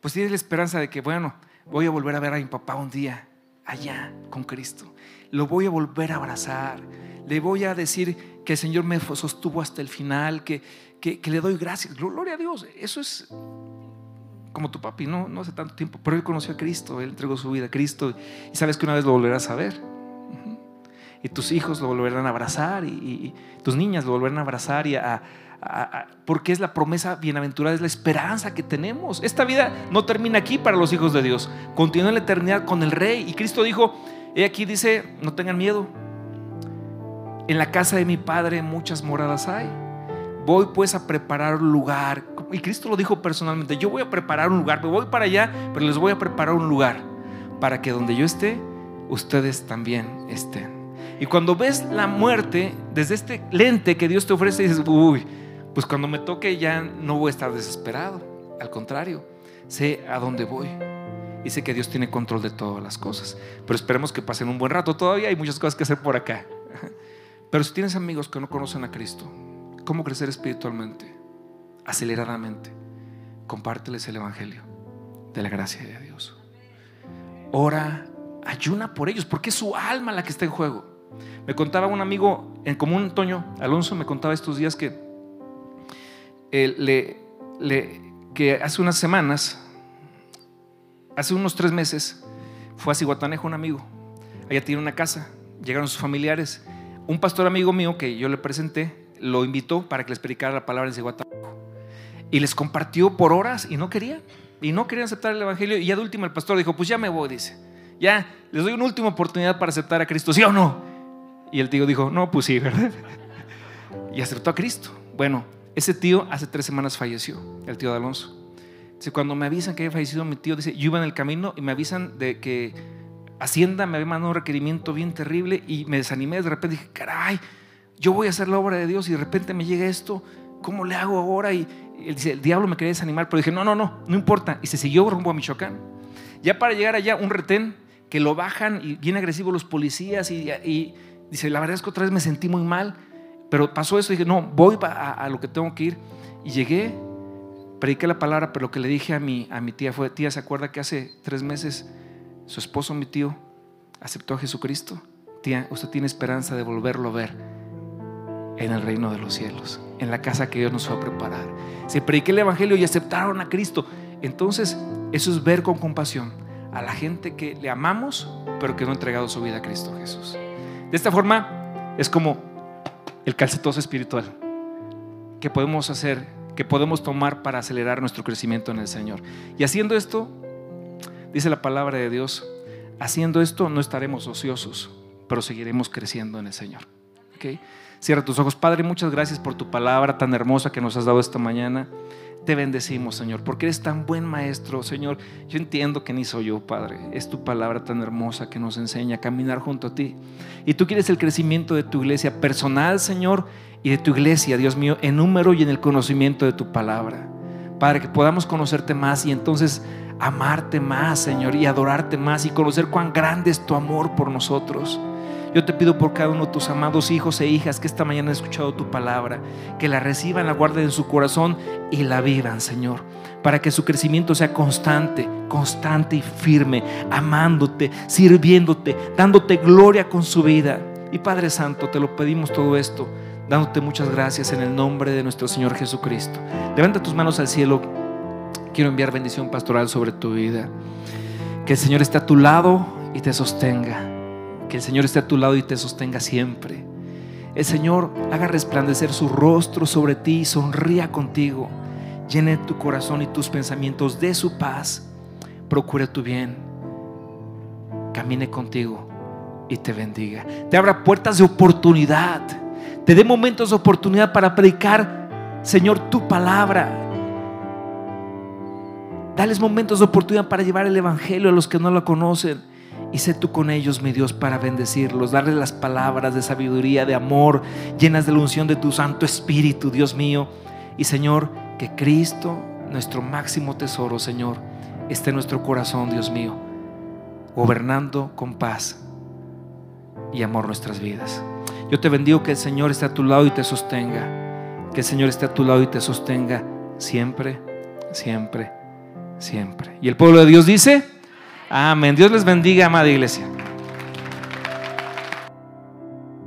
Speaker 2: pues tienes la esperanza de que, bueno, voy a volver a ver a mi papá un día allá con Cristo. Lo voy a volver a abrazar. Le voy a decir que el Señor me sostuvo hasta el final, que, que, le doy gracias. Gloria a Dios. Eso es como tu papi, no, no hace tanto tiempo, pero él conoció a Cristo, él entregó su vida a Cristo y sabes que una vez lo volverás a ver. Y tus hijos lo volverán a abrazar y, tus niñas lo volverán a abrazar y a, porque es la promesa bienaventurada, es la esperanza que tenemos. Esta vida no termina aquí para los hijos de Dios, continúa en la eternidad con el Rey. Y Cristo dijo, he aquí dice, no tengan miedo, en la casa de mi Padre muchas moradas hay. Voy pues a preparar un lugar. Y Cristo lo dijo personalmente, yo voy a preparar un lugar, me voy para allá, pero les voy a preparar un lugar para que donde yo esté, ustedes también estén. Y cuando ves la muerte desde este lente que Dios te ofrece, dices, uy, pues cuando me toque ya no voy a estar desesperado. Al contrario, sé a dónde voy. Y sé que Dios tiene control de todas las cosas. Pero esperemos que pasen un buen rato. Todavía hay muchas cosas que hacer por acá. Pero si tienes amigos que no conocen a Cristo, ¿cómo crecer espiritualmente? Aceleradamente. Compárteles el Evangelio de la gracia de Dios. Ora, ayuna por ellos, porque es su alma la que está en juego. Me contaba un amigo en común, Toño Alonso, me contaba estos días que, le, que hace unas semanas, hace unos tres meses, fue a Cihuatanejo un amigo. Allá tiene una casa, llegaron sus familiares un pastor amigo mío que yo le presenté lo invitó para que les predicara la palabra en Cihuatanejo. Y les compartió por horas y no querían. Y no querían aceptar el Evangelio. Y ya de último el pastor dijo, pues ya me voy, dice. Ya, les doy una última oportunidad para aceptar a Cristo, ¿sí o no? Y el tío dijo, no, pues sí, ¿verdad? Y aceptó a Cristo. Bueno, ese tío hace tres semanas falleció, el tío de Alonso. Dice, cuando me avisan que había fallecido mi tío, dice, yo iba en el camino y me avisan de que Hacienda me había mandado un requerimiento bien terrible y me desanimé. De repente dije, caray, yo voy a hacer la obra de Dios y de repente me llega esto, ¿cómo le hago ahora? Y él dice, el diablo me quería desanimar, pero dije, no, no, no, no importa. Y se siguió rumbo a Michoacán. Ya para llegar allá, un retén que lo bajan y bien agresivos los policías y, dice, la verdad es que otra vez me sentí muy mal, pero pasó eso y dije, no, voy a, lo que tengo que ir. Y llegué prediqué la palabra, pero lo que le dije a mi, a mi tía fue, tía, ¿se acuerda que hace tres meses su esposo, mi tío, aceptó a Jesucristo? Tía, usted tiene esperanza de volverlo a ver en el reino de los cielos, en la casa que Dios nos fue a preparar. Se prediqué el Evangelio y aceptaron a Cristo. Entonces, eso es ver con compasión a la gente que le amamos, pero que no ha entregado su vida a Cristo Jesús. De esta forma, es como el calcetoso espiritual que podemos hacer, que podemos tomar para acelerar nuestro crecimiento en el Señor. Y haciendo esto, dice la palabra de Dios, haciendo esto no estaremos ociosos, pero seguiremos creciendo en el Señor. ¿Okay? Cierra tus ojos. Padre, muchas gracias por tu palabra tan hermosa que nos has dado esta mañana. Te bendecimos, Señor, porque eres tan buen maestro, Señor. Yo entiendo que ni soy yo, Padre. Es tu palabra tan hermosa que nos enseña a caminar junto a ti. Y tú quieres el crecimiento de tu iglesia personal, Señor, y de tu iglesia, Dios mío, en número y en el conocimiento de tu palabra. Padre, que podamos conocerte más y entonces amarte más, Señor, y adorarte más y conocer cuán grande es tu amor por nosotros. Yo te pido por cada uno de tus amados hijos e hijas que esta mañana han escuchado tu palabra, que la reciban, la guarden en su corazón y la vivan, Señor, para que su crecimiento sea constante, constante y firme, amándote, sirviéndote, dándote gloria con su vida. Y Padre Santo, te lo pedimos todo esto, dándote muchas gracias en el nombre de nuestro Señor Jesucristo. Levanta tus manos al cielo. Quiero enviar bendición pastoral sobre tu vida. Que el Señor esté a tu lado y te sostenga. Que el Señor esté a tu lado y te sostenga siempre. El Señor haga resplandecer su rostro sobre ti y sonría contigo. Llene tu corazón y tus pensamientos de su paz. Procure tu bien. Camine contigo y te bendiga. Te abra puertas de oportunidad. Te dé momentos de oportunidad para predicar, Señor, tu palabra. Dales momentos de oportunidad para llevar el Evangelio a los que no lo conocen. Y sé tú con ellos, mi Dios, para bendecirlos, darles las palabras de sabiduría, de amor, llenas de la unción de tu Santo Espíritu, Dios mío. Y Señor, que Cristo, nuestro máximo tesoro, Señor, esté en nuestro corazón, Dios mío, gobernando con paz y amor nuestras vidas. Yo te bendigo que el Señor esté a tu lado y te sostenga. Que el Señor esté a tu lado y te sostenga siempre, siempre, siempre. Y el pueblo de Dios dice, Amén. Dios les bendiga, amada iglesia.